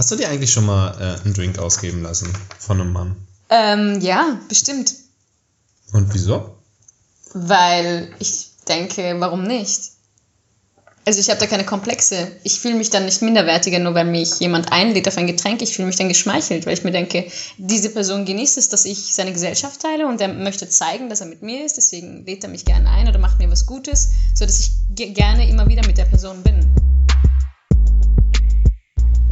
Hast du dir eigentlich schon mal äh, einen Drink ausgeben lassen von einem Mann? Ähm, ja, bestimmt. Und wieso? Weil ich denke, warum nicht? Also ich habe da keine Komplexe. Ich fühle mich dann nicht minderwertiger, nur weil mich jemand einlädt auf ein Getränk. Ich fühle mich dann geschmeichelt, weil ich mir denke, diese Person genießt es, dass ich seine Gesellschaft teile und er möchte zeigen, dass er mit mir ist. Deswegen lädt er mich gerne ein oder macht mir was Gutes, sodass ich ge- gerne immer wieder mit der Person bin.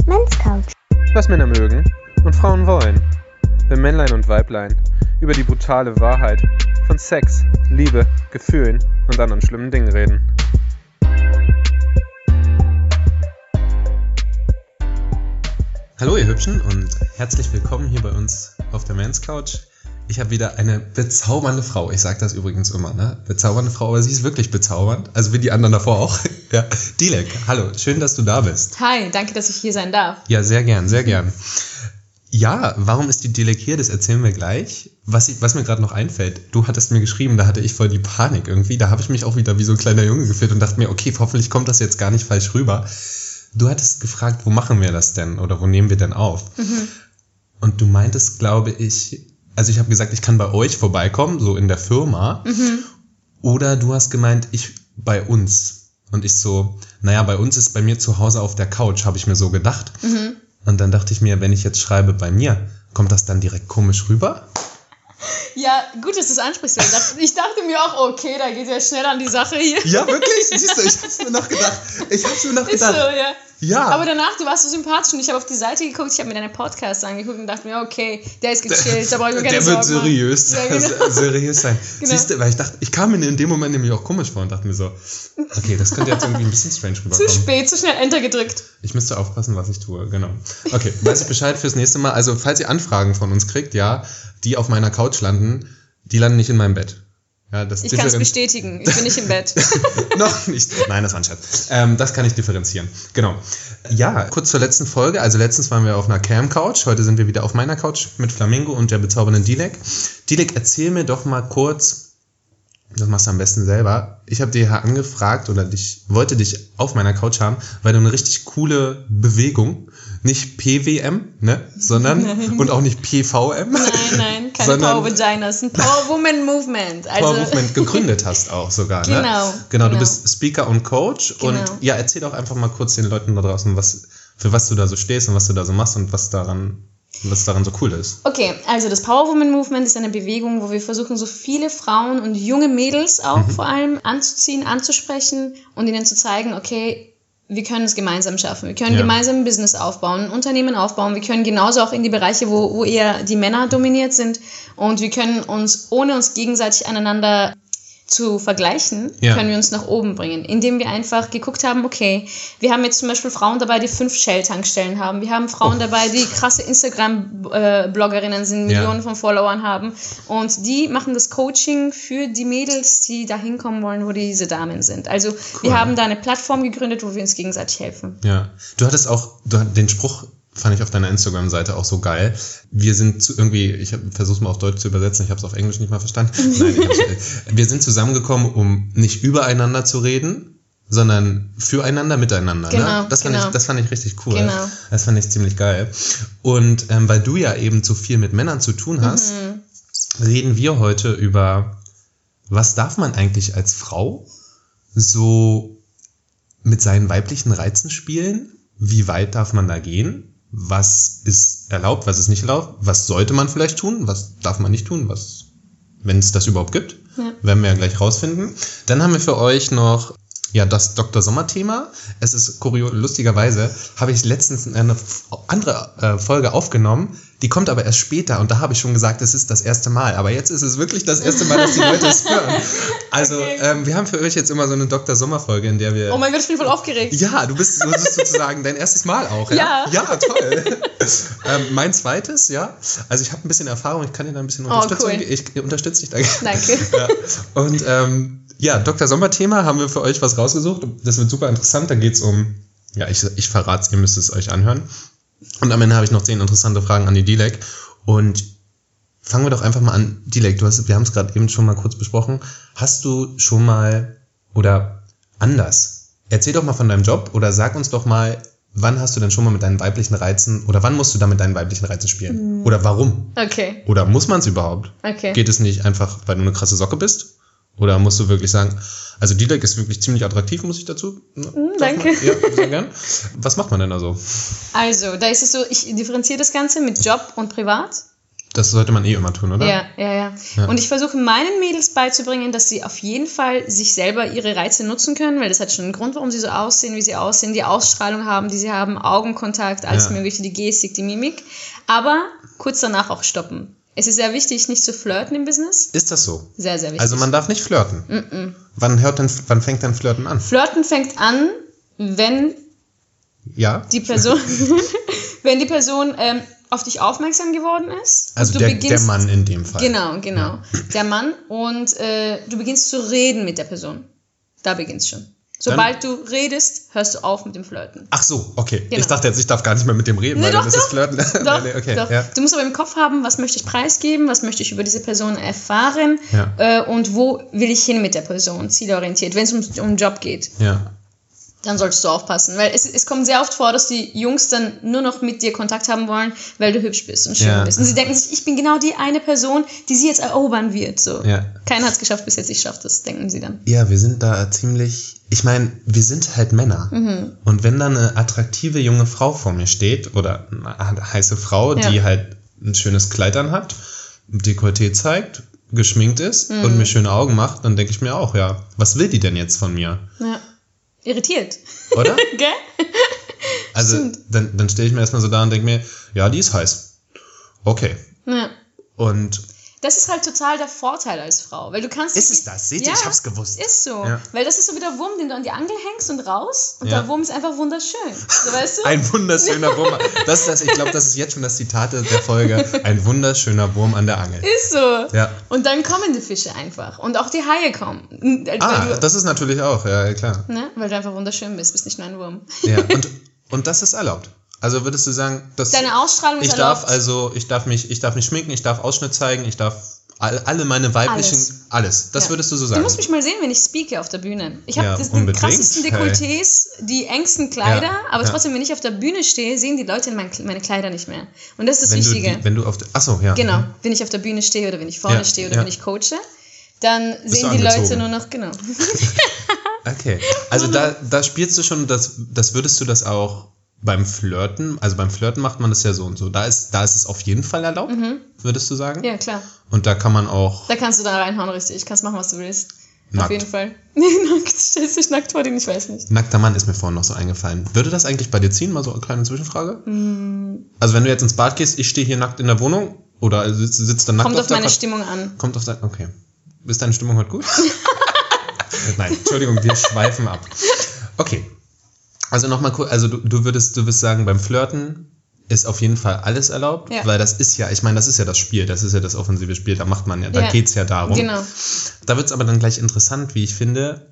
Men's Couch. Was Männer mögen und Frauen wollen. Wenn Männlein und Weiblein über die brutale Wahrheit von Sex, Liebe, Gefühlen und anderen schlimmen Dingen reden. Hallo ihr Hübschen und herzlich willkommen hier bei uns auf der Mans Couch. Ich habe wieder eine bezaubernde Frau. Ich sage das übrigens immer, ne? Bezaubernde Frau, aber sie ist wirklich bezaubernd. Also wie die anderen davor auch. ja, Dilek, hallo, schön, dass du da bist. Hi, danke, dass ich hier sein darf. Ja, sehr gern, sehr gern. Ja, warum ist die Dilek hier? Das erzählen wir gleich. Was, ich, was mir gerade noch einfällt, du hattest mir geschrieben, da hatte ich voll die Panik irgendwie. Da habe ich mich auch wieder wie so ein kleiner Junge gefühlt und dachte mir, okay, hoffentlich kommt das jetzt gar nicht falsch rüber. Du hattest gefragt, wo machen wir das denn oder wo nehmen wir denn auf? Und du meintest, glaube ich, also ich habe gesagt, ich kann bei euch vorbeikommen, so in der Firma. Oder du hast gemeint, ich bei uns. Und ich so, naja, bei uns ist bei mir zu Hause auf der Couch, habe ich mir so gedacht. Und dann dachte ich mir, wenn ich jetzt schreibe bei mir, kommt das dann direkt komisch rüber? Ja, gut, dass du es ansprichst. Ich dachte, mir auch, okay, da geht ja schnell an die Sache hier. Ja, wirklich? Siehst du, ich hab's mir noch gedacht. Ich hab's mir noch Ist so, gedacht. ja. Ja. Aber danach, du warst so sympathisch und ich habe auf die Seite geguckt, ich habe mir deine Podcasts angeguckt und dachte mir, okay, der ist gechillt, da brauche ich mir keine Der wird seriös. Ja, genau. seriös sein. Genau. Siehst du, weil ich dachte, ich kam mir in dem Moment nämlich auch komisch vor und dachte mir so, okay, das könnte jetzt irgendwie ein bisschen strange Zu rüberkommen. spät, zu schnell Enter gedrückt. Ich müsste aufpassen, was ich tue, genau. Okay, weiß ich Bescheid fürs nächste Mal. Also, falls ihr Anfragen von uns kriegt, ja, die auf meiner Couch landen, die landen nicht in meinem Bett. Ja, das Ich kann es bestätigen, ich bin nicht im Bett. Noch nicht. Nein, das war ein Scherz. Ähm, das kann ich differenzieren. Genau. Ja, kurz zur letzten Folge. Also letztens waren wir auf einer Cam-Couch. Heute sind wir wieder auf meiner Couch mit Flamingo und der bezaubernden Dilek. Dilek, erzähl mir doch mal kurz, das machst du am besten selber. Ich habe dir ja angefragt oder dich, wollte dich auf meiner Couch haben, weil du eine richtig coole Bewegung, nicht PWM, ne, sondern, und auch nicht PVM, Nein, nein, keine Sondern- Power Vaginas, ein Power Woman Movement. Also, Power Movement gegründet hast auch sogar, ne? Genau, Genau, du genau. bist Speaker und Coach und Genau. ja, erzähl doch einfach mal kurz den Leuten da draußen, was, für was du da so stehst und was du da so machst und was daran, was daran so cool ist. Okay, also das Power Woman Movement ist eine Bewegung, wo wir versuchen, so viele Frauen und junge Mädels auch Mhm. vor allem anzuziehen, anzusprechen und ihnen zu zeigen, okay, wir können es gemeinsam schaffen. Wir können Ja. gemeinsam ein Business aufbauen, ein Unternehmen aufbauen. Wir können genauso auch in die Bereiche, wo, wo eher die Männer dominiert sind. Und wir können uns, ohne uns gegenseitig aneinander zu vergleichen, Ja. können wir uns nach oben bringen, indem wir einfach geguckt haben, okay, wir haben jetzt zum Beispiel Frauen dabei, die fünf Shell-Tankstellen haben, wir haben Frauen Oh. dabei, die krasse Instagram-Bloggerinnen sind, Ja. Millionen von Followern haben und die machen das Coaching für die Mädels, die da hinkommen wollen, wo diese Damen sind. Also wir haben da eine Plattform gegründet, wo wir uns gegenseitig helfen. Ja. Du hattest auch, du, hat- den Spruch fand ich auf deiner Instagram-Seite auch so geil. Wir sind zu, irgendwie, ich versuche es mal auf Deutsch zu übersetzen, ich habe es auf Englisch nicht mal verstanden. Nein, hab's, wir sind zusammengekommen, um nicht übereinander zu reden, sondern füreinander, miteinander. Genau, ne? das, fand genau. ich, das fand ich richtig cool. Genau. Das fand ich ziemlich geil. Und ähm, weil du ja eben so viel mit Männern zu tun hast, Mhm. reden wir heute über, was darf man eigentlich als Frau so mit seinen weiblichen Reizen spielen? Wie weit darf man da gehen? Was ist erlaubt, was ist nicht erlaubt? Was sollte man vielleicht tun? Was darf man nicht tun? Was, wenn es das überhaupt gibt? Ja. Werden wir ja gleich rausfinden. Dann haben wir für euch noch ja, das Dr. Sommer-Thema. Es ist kurios, lustigerweise habe ich letztens eine andere äh, Folge aufgenommen, die kommt aber erst später und da habe ich schon gesagt, es ist das erste Mal. Aber jetzt ist es wirklich das erste Mal, dass die Leute es hören. Also, Okay. ähm, wir haben für euch jetzt immer so eine Dr. Sommer-Folge, in der wir. Oh mein Gott, ich bin voll aufgeregt. Ja, du bist, du bist sozusagen dein erstes Mal auch, ja? Ja. Ja, toll. ähm, mein zweites, ja. Also ich habe ein bisschen Erfahrung, ich kann dir da ein bisschen Unterstützung Oh, cool. Ich unterstütze dich da gerne. Danke. Ja. Und ähm, ja, Dr. Sommer-Thema haben wir für euch was rausgesucht. Das wird super interessant. Da geht's um, ja, ich, ich verrate es, ihr müsst es euch anhören. Und am Ende habe ich noch zehn interessante Fragen an die Dilek. Und fangen wir doch einfach mal an. Dilek, du hast, wir haben es gerade eben schon mal kurz besprochen. Hast du schon mal oder anders? Erzähl doch mal von deinem Job oder sag uns doch mal, wann hast du denn schon mal mit deinen weiblichen Reizen oder wann musst du da mit deinen weiblichen Reizen spielen? Oder warum? Okay, Oder muss man es überhaupt? okay. Geht es nicht einfach, weil du eine krasse Socke bist? Oder musst du wirklich sagen, also Dilek ist wirklich ziemlich attraktiv, muss ich dazu? sagen? Mm, danke. Ja, sehr gern. Was macht man denn da so? Also, da ist es so, ich differenziere das Ganze mit Job und Privat. Das sollte man eh immer tun, oder? Ja, ja, ja, Ja. Und ich versuche meinen Mädels beizubringen, dass sie auf jeden Fall sich selber ihre Reize nutzen können, weil das hat schon einen Grund, warum sie so aussehen, wie sie aussehen, die Ausstrahlung haben, die sie haben, Augenkontakt, alles Ja. Mögliche, die Gestik, die Mimik. Aber kurz danach auch stoppen. Es ist sehr wichtig, nicht zu flirten im Business. Ist das so? Sehr, sehr wichtig. Also man darf nicht flirten. Wann hört denn, wann fängt denn Flirten an? Flirten fängt an, wenn Ja? die Person, wenn die Person ähm, auf dich aufmerksam geworden ist. Also du der, der beginnst- Mann in dem Fall. Genau, genau. Der Mann und äh, du beginnst zu reden mit der Person. Da beginnst schon. Sobald du redest, hörst du auf mit dem Flirten. Ach so, okay. Genau. Ich dachte jetzt, ich darf gar nicht mehr mit dem reden, Nee, weil doch, dann ist es doch. Flirten. Doch, nee, okay. doch. Ja. Du musst aber im Kopf haben, was möchte ich preisgeben, was möchte ich über diese Person erfahren Ja. äh, und wo will ich hin mit der Person, zielorientiert. Wenn es um, um Job geht, ja. Dann solltest du aufpassen. Weil es, es kommt sehr oft vor, dass die Jungs dann nur noch mit dir Kontakt haben wollen, weil du hübsch bist und schön Ja. bist. Und sie denken sich, ich bin genau die eine Person, die sie jetzt erobern wird. So. Ja. Keiner hat es geschafft bis jetzt, ich schaffe das, denken sie dann. Ja, wir sind da ziemlich. Ich meine, wir sind halt Männer. Mhm. Und wenn da eine attraktive junge Frau vor mir steht, oder eine heiße Frau, Ja. die halt ein schönes Kleid anhat, Dekolleté zeigt, geschminkt ist Mhm. und mir schöne Augen macht, dann denke ich mir auch, ja, was will die denn jetzt von mir? Ja. Irritiert. Oder? Gell? Also, Stimmt. dann, dann stehe ich mir erstmal so da und denke mir, ja, die ist heiß. Okay. Ja. Und Das ist halt total der Vorteil als Frau, weil du kannst... Ist es das? Seht ihr, ich hab's gewusst. Ist so. Ja. Weil das ist so wie der Wurm, den du an die Angel hängst und raus und Ja. der Wurm ist einfach wunderschön. So, weißt du? ein wunderschöner Wurm. Das ist das, ich glaube, das ist jetzt schon das Zitat der Folge. Ein wunderschöner Wurm an der Angel. ist so. Ja. Und dann kommen die Fische einfach. Und auch die Haie kommen. Ah, du, das ist natürlich auch, ja, klar. ne? weil du einfach wunderschön bist, bist nicht nur ein Wurm. Ja, und, und das ist erlaubt. Also würdest du sagen, dass Deine Ausstrahlung ich ist darf erlaubt. also, ich darf mich, ich darf mich schminken, ich darf Ausschnitt zeigen, ich darf all, alle meine weiblichen, Alles. alles. Das Ja. würdest du so Du sagen. musst mich mal sehen, wenn ich speake auf der Bühne. Ich habe Ja, die krassesten Hey. Dekolletés, die engsten Kleider, Ja, aber trotzdem, wenn ich auf der Bühne stehe, sehen die Leute mein, meine Kleider nicht mehr. Und das ist das wenn du, Wichtige. die, wenn du auf, der- ach so, ja. Genau, wenn ich auf der Bühne stehe oder wenn ich vorne stehe oder wenn ich coache, dann sehen du die Leute nur noch, genau. Okay. Also da, da spielst du schon, das, das würdest du das auch beim Flirten, also beim Flirten macht man das ja so und so. Da ist, da ist es auf jeden Fall erlaubt, würdest du sagen? Mhm. Ja, klar. Und da kann man auch Da kannst du dann reinhauen, richtig. Kannst machen, was du willst. Auf Nackt. jeden Fall. Nee, nackt. Stellst dich nackt vor den, ich weiß nicht. Nackter Mann ist mir vorhin noch so eingefallen. Würde das eigentlich bei dir ziehen? Mal so eine kleine Zwischenfrage. Also wenn du jetzt ins Bad gehst, ich stehe hier nackt in der Wohnung oder sitzt, sitzt dann nackt Kommt auf auf meine Couch- Stimmung an. Kommt auf dein. Okay. Ist deine Stimmung heute gut? Nein, Entschuldigung, wir schweifen ab. Okay. Also nochmal kurz, also du, du würdest, du würdest sagen, beim Flirten ist auf jeden Fall alles erlaubt, Ja. weil das ist ja, ich meine, das ist ja das Spiel, das ist ja das offensive Spiel, da macht man ja, da Ja. geht's ja darum. Genau. Da wird's aber dann gleich interessant, wie ich finde,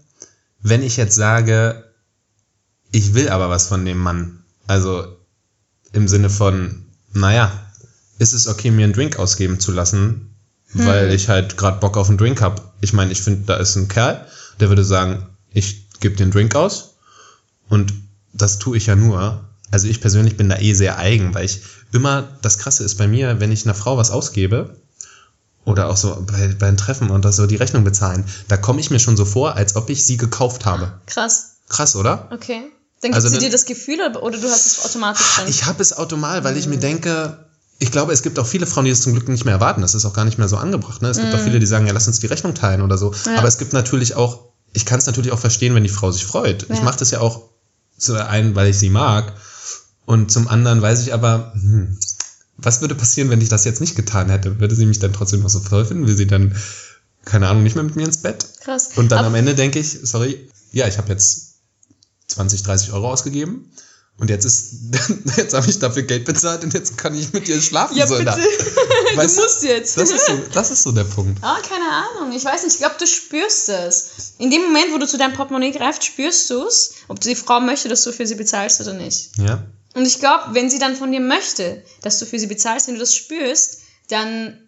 wenn ich jetzt sage, ich will aber was von dem Mann. Also im Sinne von, naja, ist es okay, mir einen Drink ausgeben zu lassen, weil ich halt gerade Bock auf einen Drink hab. Ich meine, ich finde, da ist ein Kerl, der würde sagen, ich gebe den Drink aus und das tue ich ja nur. Also ich persönlich bin da eh sehr eigen, weil ich immer, das Krasse ist bei mir, wenn ich einer Frau was ausgebe, oder auch so bei, bei einem Treffen und das so die Rechnung bezahlen, da komme ich mir schon so vor, als ob ich sie gekauft habe. Krass. Krass, oder? Okay. Dann gibt Also sie dir das Gefühl oder, oder du hast es automatisch schon? Ich habe es automatisch, weil Mhm. ich mir denke, ich glaube, es gibt auch viele Frauen, die das zum Glück nicht mehr erwarten. Das ist auch gar nicht mehr so angebracht. Ne? Es gibt auch viele, die sagen, ja, lass uns die Rechnung teilen oder so. Mhm. Ja. Aber es gibt natürlich auch, ich kann es natürlich auch verstehen, wenn die Frau sich freut. Ich Ja. mache das ja auch zu einen, weil ich sie mag. Und zum anderen weiß ich aber, hm, was würde passieren, wenn ich das jetzt nicht getan hätte? Würde sie mich dann trotzdem noch so toll finden? Will sie dann, keine Ahnung, nicht mehr mit mir ins Bett? Krass. Und dann Aber- am Ende denke ich, sorry, ja, ich habe jetzt 20, 30 Euro ausgegeben und jetzt ist, jetzt habe ich dafür Geld bezahlt und jetzt kann ich mit dir schlafen. Ja, so bitte. Du musst jetzt. Das ist, so, das ist so der Punkt. Ah, keine Ahnung. Ich weiß nicht. Ich glaube, du spürst es. In dem Moment, wo du zu deinem Portemonnaie greifst, spürst du es, ob die Frau möchte, dass du für sie bezahlst oder nicht. Ja. Und ich glaube, wenn sie dann von dir möchte, dass du für sie bezahlst, wenn du das spürst, dann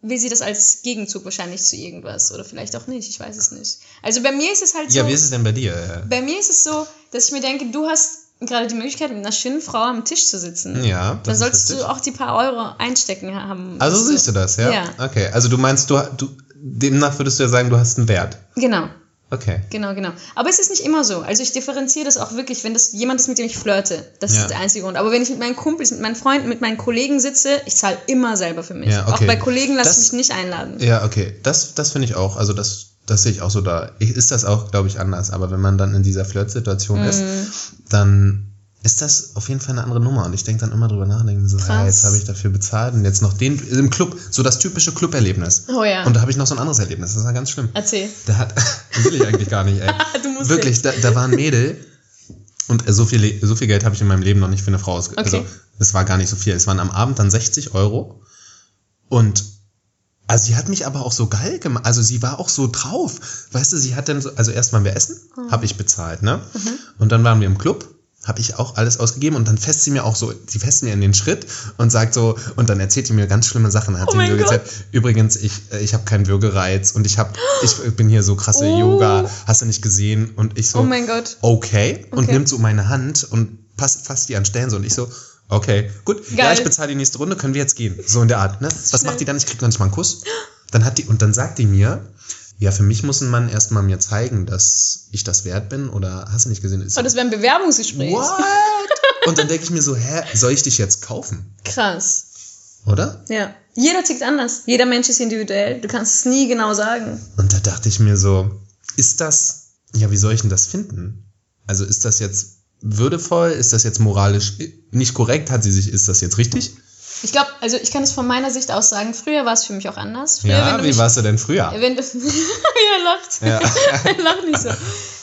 will sie das als Gegenzug wahrscheinlich zu irgendwas. Oder vielleicht auch nicht. Ich weiß es nicht. Also bei mir ist es halt so. Ja, wie ist es denn bei dir? Bei mir ist es so, dass ich mir denke, du hast gerade die Möglichkeit, mit einer schönen Frau am Tisch zu sitzen. Ja, ist solltest richtig. du auch die paar Euro einstecken haben. Also dass siehst du das, ja? Ja. Okay, also du meinst, du, du demnach würdest du ja sagen, du hast einen Wert. Genau. Okay. Genau, genau. Aber es ist nicht immer so. Also ich differenziere das auch wirklich, wenn das jemand ist, mit dem ich flirte. Das Ja. ist der einzige Grund. Aber wenn ich mit meinen Kumpels, mit meinen Freunden, mit meinen Kollegen sitze, ich zahle immer selber für mich. Ja, okay. Auch bei Kollegen lasse ich mich nicht einladen. Ja, okay. Das, das finde ich auch. Also das, das sehe ich auch so da. Ich- Ist das auch, glaube ich, anders. Aber wenn man dann in dieser Flirtsituation Mhm. ist, dann ist das auf jeden Fall eine andere Nummer. Und ich denke dann immer drüber nach und denke mir so, ja, jetzt habe ich dafür bezahlt und jetzt noch den im Club, so das typische Club-Erlebnis. Oh ja. Und da habe ich noch so ein anderes Erlebnis. Das war ganz schlimm. Erzähl. Der hat, will ich eigentlich gar nicht, ey. Du musst Wirklich, da, da war ein Mädel und so viel, so viel Geld habe ich in meinem Leben noch nicht für eine Frau ausgegeben. Okay. Also, es war gar nicht so viel. Es waren am Abend dann 60 Euro. Und also sie hat mich aber auch so geil gemacht. Also sie war auch so drauf. Weißt du, sie hat dann so, also erst waren wir essen, Oh. habe ich bezahlt, ne? Mhm. Und dann waren wir im Club, habe ich auch alles ausgegeben und dann fässt sie mir auch so, sie fässt mir in den Schritt und sagt so, und dann erzählt sie mir ganz schlimme Sachen. Hat Oh sie mir so gesagt, übrigens, ich, äh, ich habe keinen Würgereiz und ich habe, ich bin hier so krasse Oh. Yoga, hast du nicht gesehen? Und ich so, Oh mein Gott. okay, und Okay. nimmt so meine Hand und passt fasst die an Stellen so und ich so, okay, gut, ja, Geil. ich bezahle die nächste Runde, können wir jetzt gehen. So in der Art, ne? Was Schnell. macht die dann? Ich krieg noch nicht mal einen Kuss. Dann hat die, und dann sagt die mir, ja, für mich muss ein Mann erstmal mir zeigen, dass ich das wert bin oder hast du nicht gesehen? Ist Oh, das wäre ein Bewerbungsgespräch. What? Und dann denke ich mir so, hä, soll ich dich jetzt kaufen? Krass. Oder? Ja. Jeder tickt anders. Jeder Mensch ist individuell. Du kannst es nie genau sagen. Und da dachte ich mir so, ist das, ja, wie soll ich denn das finden? Also ist das jetzt würdevoll? Ist das jetzt moralisch nicht korrekt? Hat sie sich, ist das jetzt richtig? Ich glaube, also ich kann es von meiner Sicht aus sagen, früher war es für mich auch anders. Früher, Ja, wie mich, warst du denn früher? Wenn du, er lacht. Ja. er lacht nicht so.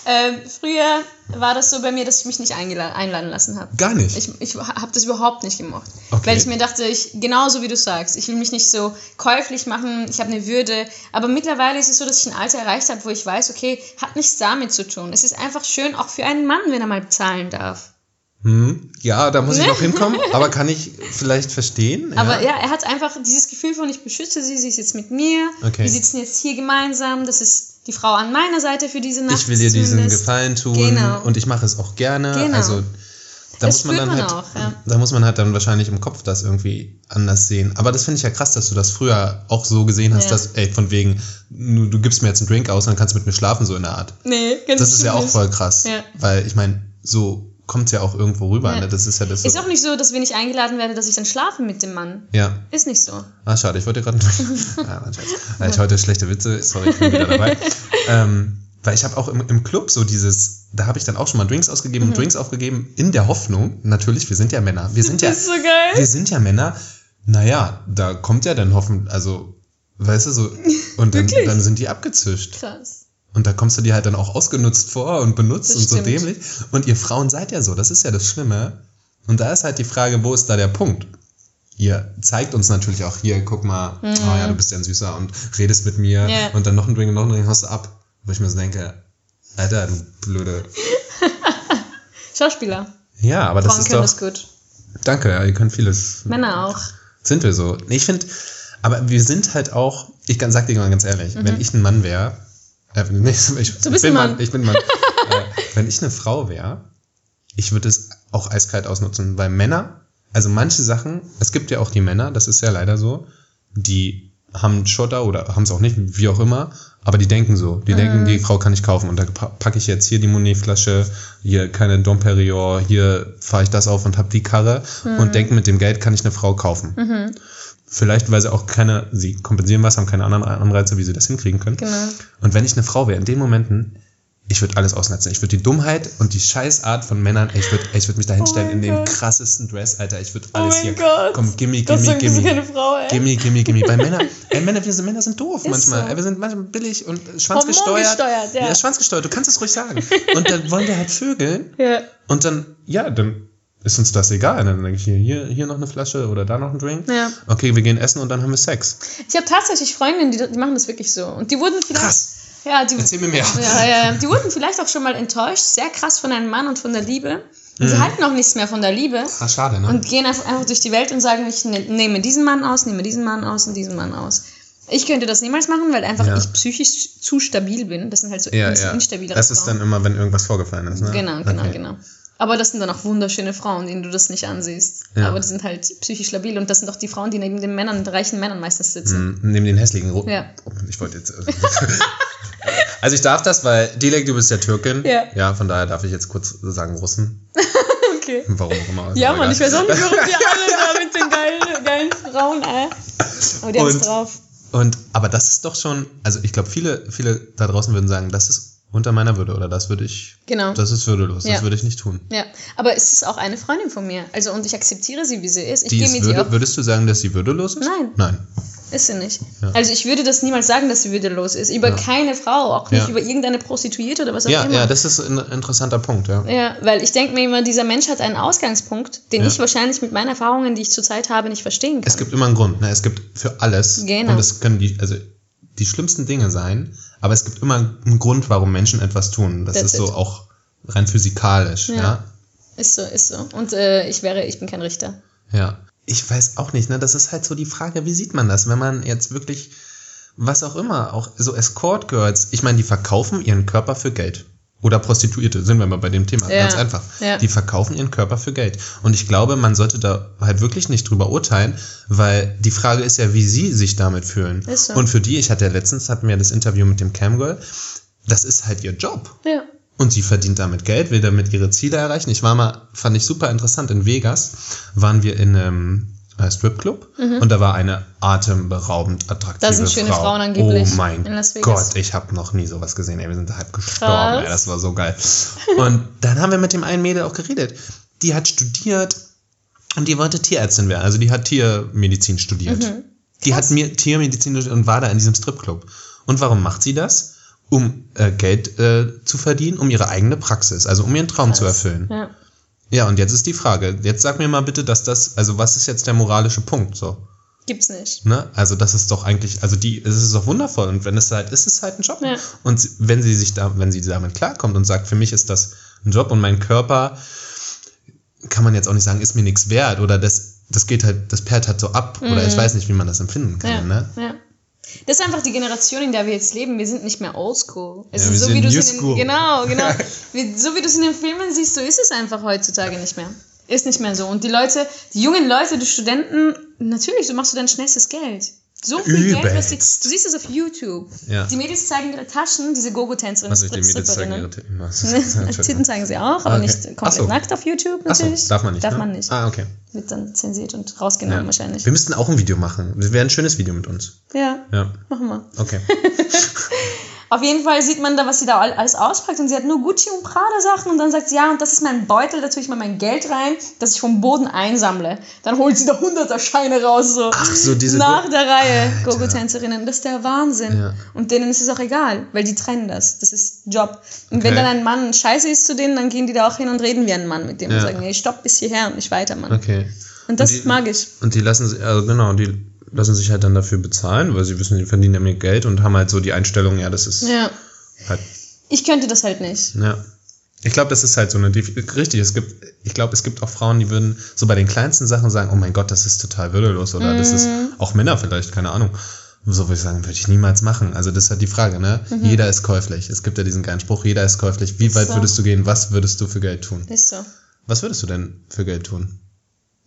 Ähm, früher war das so bei mir, dass ich mich nicht einladen lassen habe. Gar nicht. Ich, ich habe das überhaupt nicht gemocht. Okay. Weil ich mir dachte, ich, genauso wie du sagst, ich will mich nicht so käuflich machen, ich habe eine Würde. Aber mittlerweile ist es so, dass ich ein Alter erreicht habe, wo ich weiß, okay, hat nichts damit zu tun. Es ist einfach schön, auch für einen Mann, wenn er mal bezahlen darf. Hm, ja, da muss ich noch hinkommen, aber kann ich vielleicht verstehen. Aber ja, er hat einfach dieses Gefühl von, ich beschütze sie, sie ist jetzt mit mir, Okay. wir sitzen jetzt hier gemeinsam, das ist die Frau an meiner Seite für diese Nacht. ich will dir diesen. Gefallen tun Genau. und ich mache es auch gerne. Genau. Also da Das muss man dann man halt, auch, ja. da muss man halt dann wahrscheinlich im Kopf das irgendwie anders sehen. Aber das finde ich ja krass, dass du das früher auch so gesehen hast, Ja. dass, ey, von wegen, du, du gibst mir jetzt einen Drink aus und dann kannst du mit mir schlafen, so in der Art. Nee, ganz Das ist ja auch voll krass. Ja. Weil ich meine, so kommt es ja auch irgendwo rüber. Ja. Ne? Das ist ja das so. Ist auch nicht so, dass wenn ich eingeladen werde, dass ich dann schlafe mit dem Mann. ja. Ist nicht so. Ah, schade, ich wollte gerade. ah, mein Scheiß. Ah, ich heute schlechte Witze, sorry, ich bin wieder dabei. ähm, weil ich habe auch im, im Club so dieses, da habe ich dann auch schon mal Drinks ausgegeben Mhm. und Drinks aufgegeben, in der Hoffnung, natürlich, wir sind ja Männer, wir sind ja, Das ist so geil. wir sind ja Männer, naja, da kommt ja dann hoffen, also, weißt du, so, und dann, dann sind die abgezischt. Krass. Und da kommst du dir halt dann auch ausgenutzt vor und benutzt Das und so stimmt. dämlich. Und ihr Frauen seid ja so, das ist ja das Schlimme. Und da ist halt die Frage, wo ist da der Punkt? Ihr zeigt uns natürlich auch hier, guck mal, oh ja, du bist ja ein Süßer und redest mit mir Mhm. Ja. und dann noch ein Drink und noch ein Drink haust du ab. Wo ich mir so denke, Alter, du blöde. Schauspieler. Ja, aber das Frauen ist können doch. das gut. Danke, ja, ihr könnt vieles. Männer auch. Sind wir so. Ich finde, aber wir sind halt auch, ich kann, sag dir mal ganz ehrlich, wenn ich ein Mann wäre, äh, nee, ich, Mhm. Du bist bin ein Mann. Ich bin Mann. äh, wenn ich eine Frau wäre, ich würde es auch eiskalt ausnutzen, weil Männer, also manche Sachen, es gibt ja auch die Männer, das ist ja leider so, die haben Schotter oder haben es auch nicht, wie auch immer, aber die denken so. Die denken, die Frau kann ich kaufen und da pa- packe ich jetzt hier die Monet-Flasche, hier keine Dom Perignon, hier fahre ich das auf und hab die Karre und denken, mit dem Geld kann ich eine Frau kaufen. Vielleicht, weil sie auch keine, sie kompensieren was, haben keine anderen Anreize, wie sie das hinkriegen können. Genau. Und wenn ich eine Frau wäre, in den Momenten, ich würde alles ausnutzen. Ich würde die Dummheit und die Scheißart von Männern, ich würde ich würd mich da hinstellen Oh in dem Gott. krassesten Dress, Alter. Ich würde Oh alles mein hier. Gott. Komm, gimme, gimme, gimme. keine Frau, ey. Gimme, gimme, gimme. Bei Männern, ey, Männer, wir sind, Männer sind doof manchmal. so. Wir sind manchmal billig und schwanzgesteuert. Ja. ja. schwanzgesteuert, du kannst es ruhig sagen. Und dann wollen wir halt vögeln Ja. und dann, ja, dann ist uns das egal. Dann denke ich hier, hier, hier noch eine Flasche oder da noch ein Drink. Ja. Okay, wir gehen essen und dann haben wir Sex. Ich habe tatsächlich Freundinnen, die, die machen das wirklich so. Und die wurden vielleicht. Krass. Ja, die, Erzähl mir mehr. Ja, ja, die wurden vielleicht auch schon mal enttäuscht, sehr krass von einem Mann und von der Liebe. Und Mhm. sie halten auch nichts mehr von der Liebe Ah, schade, ne? und gehen einfach, einfach durch die Welt und sagen, ich ne, nehme diesen Mann aus, nehme diesen Mann aus und diesen Mann aus. Ich könnte das niemals machen, weil einfach Ja. ich psychisch zu stabil bin. Das sind halt so ja, ins- ja. Das ist dann immer, wenn irgendwas vorgefallen ist, ne? Genau, genau, Okay. genau. Aber das sind dann auch wunderschöne Frauen, denen du das nicht ansiehst. Ja. Aber die sind halt psychisch labil und das sind auch die Frauen, die neben den Männern, reichen Männern meistens sitzen. Mhm, Neben den hässlichen Ru Ja. Oh, Ich wollte jetzt. also ich darf das, weil Dilek, du bist ja Türkin. Ja. Ja, von daher darf ich jetzt kurz sagen Russen. Okay. Warum auch immer. Ja, Mann, ich weiß auch nicht, warum die alle da mit den geilen, geilen Frauen, äh. Aber die haben es drauf. Und aber das ist doch schon, also ich glaube, viele, viele da draußen würden sagen, das ist unter meiner Würde oder das würde ich, Genau. das ist würdelos, das Ja. würde ich nicht tun. Ja, aber es ist auch eine Freundin von mir. Also und ich akzeptiere sie, wie sie ist. Ich Die gehe ihr würde, auch. würdest du sagen, dass sie würdelos ist? Nein. Nein. Ist sie nicht. Ja. Also ich würde das niemals sagen, dass sie würdelos ist. Über Ja. keine Frau, auch nicht über irgendeine Prostituierte oder was auch immer. ja, das ist ein interessanter Punkt, ja. Ja, weil ich denke mir immer, dieser Mensch hat einen Ausgangspunkt, den ich wahrscheinlich mit meinen Erfahrungen, die ich zurzeit habe, nicht verstehen kann. Es gibt immer einen Grund, ne? Es gibt für alles. Genau. Und es können die, also die schlimmsten Dinge sein, aber es gibt immer einen Grund, warum Menschen etwas tun. Das That's ist so it. auch rein physikalisch, Ja. ja. Ist so, ist so. Und äh, ich wäre, ich bin kein Richter. Ja. Ich weiß auch nicht, ne? Das ist halt so die Frage, wie sieht man das, wenn man jetzt wirklich, was auch immer, auch so Escort Girls, ich meine, die verkaufen ihren Körper für Geld. Oder Prostituierte, sind wir mal bei dem Thema, Ja, ganz einfach. ja. Die verkaufen ihren Körper für Geld. Und ich glaube, man sollte da halt wirklich nicht drüber urteilen, weil die Frage ist ja, wie sie sich damit fühlen. Ist so. Und für die, ich hatte ja letztens, hatten wir das Interview mit dem Camgirl, das ist halt ihr Job. Ja. Und sie verdient damit Geld, will damit ihre Ziele erreichen. Ich war mal, fand ich super interessant, in Vegas waren wir in einem Stripclub und da war eine atemberaubend attraktive Mhm. Da sind schöne Frau. Frauen angeblich Oh mein in Las Vegas. Gott, ich habe noch nie sowas gesehen. Ey, wir sind da halb gestorben. Krass. Ey, das war so geil. Und dann haben wir mit dem einen Mädel auch geredet. Die hat studiert und die wollte Tierärztin werden. Also die hat Tiermedizin studiert. Mhm. Die hat mir Tiermedizin studiert und war da in diesem Stripclub. Und warum macht sie das? Um äh, Geld äh, zu verdienen, um ihre eigene Praxis, also um ihren Traum zu erfüllen. Ja. Ja, und jetzt ist die Frage. Jetzt sag mir mal bitte, dass das, also was ist jetzt der moralische Punkt so? Gibt's nicht. Ne? Also das ist doch eigentlich, also die, es ist doch wundervoll und wenn es halt ist, ist es halt ein Job. Ja. Und wenn sie sich da, wenn sie damit klarkommt und sagt, für mich ist das ein Job und mein Körper, kann man jetzt auch nicht sagen, ist mir nichts wert oder das, das geht halt, das perrt halt so ab oder ich weiß nicht, wie man das empfinden kann. Mhm. Ja. Ne? ja. Das ist einfach die Generation, in der wir jetzt leben. Wir sind nicht mehr oldschool. Es Ja, ist wir so sind wie du new es in den, school. genau, genau. Wie, so wie du es in den Filmen siehst, so ist es einfach heutzutage nicht mehr. Ist nicht mehr so. Und die Leute, die jungen Leute, die Studenten, natürlich, so machst du dein schnellstes Geld. So viel Geld, was die, Übelst. du siehst es auf YouTube. Ja. Die Mädels zeigen ihre Taschen, diese Gogo-Tänzerinnen, Also die Mädels zeigen ihre. Titten. Zeigen sie auch, aber Okay. nicht komplett so. nackt auf YouTube natürlich. darf man nicht. Darf ne? man nicht. Ah, okay. Wird dann zensiert und rausgenommen Ja. wahrscheinlich. Wir müssten auch ein Video machen. Das wäre ein schönes Video mit uns. Ja, Ja, machen wir. okay. Auf jeden Fall sieht man da, was sie da all- alles auspackt und sie hat nur Gucci und Prada Sachen und dann sagt sie, ja, und das ist mein Beutel, da tue ich mal mein Geld rein, das ich vom Boden einsammle. Dann holt sie da hunderter Scheine raus, so. Ach so, diese Nach Go- der Reihe. Gogo-Tänzerinnen. Das ist der Wahnsinn. Ja. Und denen ist es auch egal, weil die trennen das. Das ist Job. Und wenn Okay. dann ein Mann scheiße ist zu denen, dann gehen die da auch hin und reden wie ein Mann mit dem und Ja. sagen, nee, stopp bis hierher und nicht weiter, Mann. Okay. Und das Und die- mag ich. Und die lassen sich, also genau, die lassen sich halt dann dafür bezahlen, weil sie wissen, die verdienen ja mehr Geld und haben halt so die Einstellung, ja, das ist Ja. halt, Ich könnte das halt nicht. ja. Ich glaube, das ist halt so eine, richtig, es gibt, ich glaube, es gibt auch Frauen, die würden so bei den kleinsten Sachen sagen, oh mein Gott, das ist total würdelos oder das ist, Mhm. auch Männer vielleicht, keine Ahnung. So würde ich sagen, würde ich niemals machen. Also das ist halt die Frage, ne? Jeder ist käuflich. Es gibt ja diesen geilen Spruch, jeder ist käuflich. Wie weit Mhm. so. würdest du gehen? Was würdest du für Geld tun? Ist so. Was würdest du denn für Geld tun?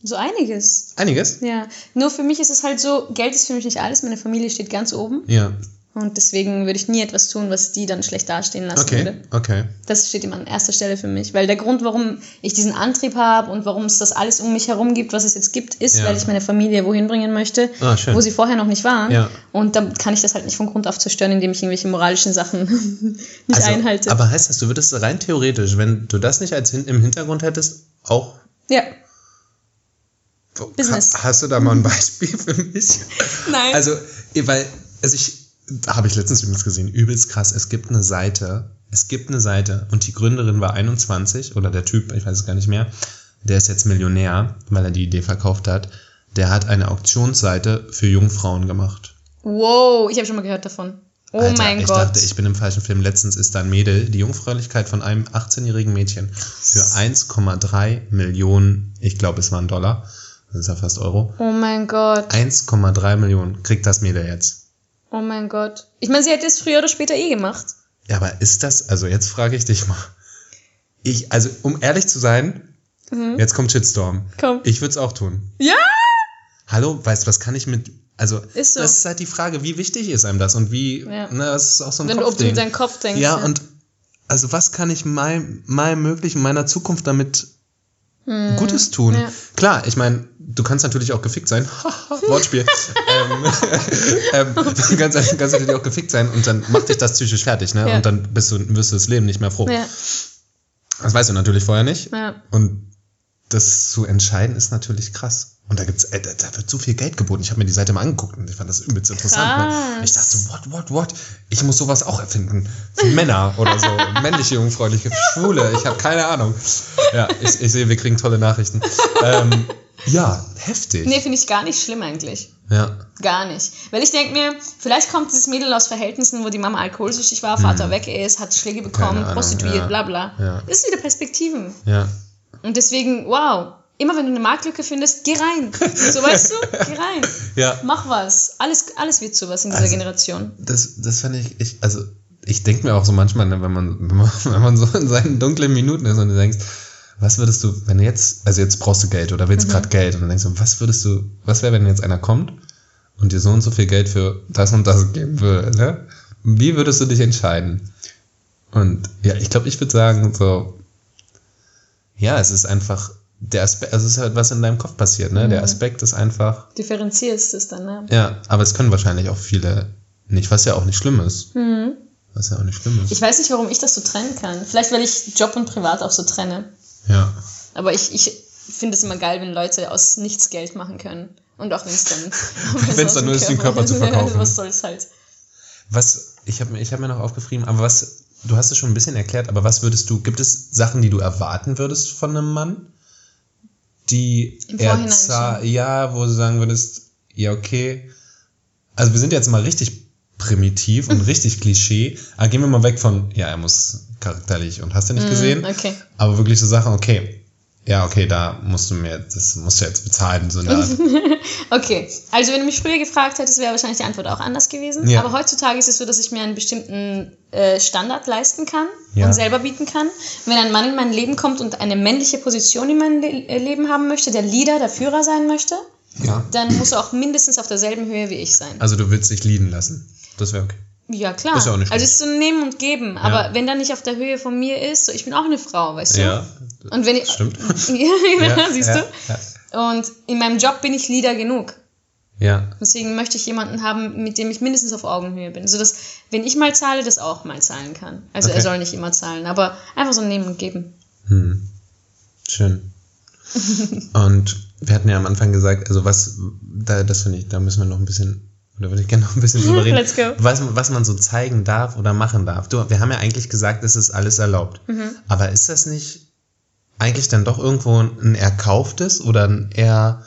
So einiges. Einiges? Ja, nur für mich ist es halt so, Geld ist für mich nicht alles, meine Familie steht ganz oben Ja. und deswegen würde ich nie etwas tun, was die dann schlecht dastehen lassen Okay, würde. okay. Das steht immer an erster Stelle für mich, weil der Grund, warum ich diesen Antrieb habe und warum es das alles um mich herum gibt, was es jetzt gibt, ist, Ja. weil ich meine Familie wohin bringen möchte, Ah, schön. wo sie vorher noch nicht waren. Ja. Und dann kann ich das halt nicht von Grund auf zerstören, indem ich irgendwelche moralischen Sachen nicht Also, einhalte. Aber heißt das, du würdest rein theoretisch, wenn du das nicht als hin im Hintergrund hättest, auch. ja. Ha, Business. hast du da mal ein Beispiel für mich? Nein. Also, weil, also ich, habe ich letztens übrigens gesehen, übelst krass. Es gibt eine Seite, es gibt eine Seite und die Gründerin war 21 oder der Typ, ich weiß es gar nicht mehr, der ist jetzt Millionär, weil er die Idee verkauft hat. Der hat eine Auktionsseite für Jungfrauen gemacht. wow, ich habe schon mal gehört davon. Oh Alter, mein ich Gott. dachte, ich bin im falschen Film. Letztens ist da ein Mädel, die Jungfräulichkeit von einem 18-jährigen Mädchen für 1,3 Millionen, ich glaube es waren Dollar, das ist ja fast Euro, oh mein Gott. 1,3 Millionen kriegt das Mädel jetzt. Oh mein Gott. Ich meine, sie hätte es früher oder später eh gemacht. Ja, aber ist das, also jetzt frage ich dich mal, Ich, also, um ehrlich zu sein, jetzt kommt Shitstorm. Mhm. Komm. Ich würde es auch tun. Ja! Hallo, weißt du, was kann ich mit. Also, Ist so. das ist halt die Frage, wie wichtig ist einem das und wie. Ja. Ne, das ist auch so ein Wenn du, ob du Kopfding. deinem Kopf denkst. Ja, und also was kann ich meinem, meinem möglichen, meiner Zukunft damit Gutes tun? Hm. Ja. Klar, ich meine, du kannst natürlich auch gefickt sein. Wortspiel. ähm, ähm, du kannst, kannst natürlich auch gefickt sein und dann macht dich das psychisch fertig, ne? Ja. Und dann bist du, wirst du das Leben nicht mehr froh. Ja, Das weißt du natürlich vorher nicht. ja. Und das zu entscheiden ist natürlich krass. Und da gibt's, äh, da, wird so viel Geld geboten. Ich habe mir die Seite mal angeguckt und ich fand das übelst interessant. Ne? Ich dachte so, what, what, what? Ich muss sowas auch erfinden. Für Männer oder so. Männliche, jungfräuliche, Schwule. Ich habe keine Ahnung. Ja, ich, ich sehe, wir kriegen tolle Nachrichten. Ähm, ja, heftig. Nee, finde ich gar nicht schlimm eigentlich. Ja. Gar nicht. Weil ich denke mir, vielleicht kommt dieses Mädel aus Verhältnissen, wo die Mama alkoholsüchtig war, Vater weg ist, hat Schläge bekommen, Hm. Ahnung, prostituiert, ja. bla bla. Ja. Das ist wieder Perspektiven. Ja. Und deswegen, wow, immer wenn du eine Marktlücke findest, geh rein. So weißt du, geh rein. Ja. Mach was. Alles, alles wird sowas in dieser Also- Generation. Das, das fand ich, ich also ich denke mir auch so manchmal, ne, wenn man, wenn man, wenn man so in seinen dunklen Minuten ist und du denkst, was würdest du, wenn du jetzt, also jetzt brauchst du Geld oder willst gerade Geld und dann denkst du, was würdest du, was wäre, wenn jetzt einer kommt und dir so und so viel Geld für das und das geben würde, ne? Wie würdest du dich entscheiden? Und ja, ich glaube, ich würde sagen, so, ja, es ist einfach der Aspekt, also es ist halt was in deinem Kopf passiert, ne? Der Aspekt ist einfach, Differenzierst es dann, ne? ja, aber es können wahrscheinlich auch viele nicht, was ja auch nicht schlimm ist. Was ja auch nicht schlimm ist. Ich weiß nicht, warum ich das so trennen kann. Vielleicht, weil ich Job und Privat auch so trenne. Ja. Aber ich, ich finde es immer geil, wenn Leute aus nichts Geld machen können. Und auch wenn es dann. Wenn's aus dann nur ist, den Körper zu verkaufen. Was soll's halt. Was, ich habe mir, ich hab mir noch aufgeschrieben, aber was, du hast es schon ein bisschen erklärt, aber was würdest du, gibt es Sachen, die du erwarten würdest von einem Mann? Die er ja, wo du sagen würdest, ja, okay. Also wir sind jetzt mal richtig primitiv und richtig Klischee, aber gehen wir mal weg von, ja, er muss charakterlich und hast du nicht gesehen, Mhm, Okay. aber wirklich so Sachen, okay, ja, okay, da musst du mir, das musst du jetzt bezahlen, so eine Art. Okay, also wenn du mich früher gefragt hättest, wäre wahrscheinlich die Antwort auch anders gewesen. Ja. Aber heutzutage ist es so, dass ich mir einen bestimmten äh, Standard leisten kann Ja. und selber bieten kann. Wenn ein Mann in mein Leben kommt und eine männliche Position in meinem Le äh, Leben haben möchte, der Leader, der Führer sein möchte, Ja. dann muss er auch mindestens auf derselben Höhe wie ich sein. Also du willst dich leaden lassen. Das wäre okay. Ja, klar. Ist ja auch nicht also es ist so ein Nehmen und Geben. Aber Ja. wenn er nicht auf der Höhe von mir ist, so, ich bin auch eine Frau, weißt du? Ja. Und wenn ich, Stimmt. ja, genau, siehst ja, du? Ja. Und in meinem Job bin ich Leader genug. ja. Deswegen möchte ich jemanden haben, mit dem ich mindestens auf Augenhöhe bin. Sodass, wenn ich mal zahle, das auch mal zahlen kann. Also er Okay. soll nicht immer zahlen, aber einfach so ein Nehmen und Geben. Hm. Schön. Und wir hatten ja am Anfang gesagt, also was, da, das finde ich, da müssen wir noch ein bisschen, oder würde ich gerne noch ein bisschen drüber reden. Let's go. Was, was man so zeigen darf oder machen darf. Du, wir haben ja eigentlich gesagt, es ist alles erlaubt. Mhm. Aber ist das nicht eigentlich dann doch irgendwo ein erkauftes oder ein eher,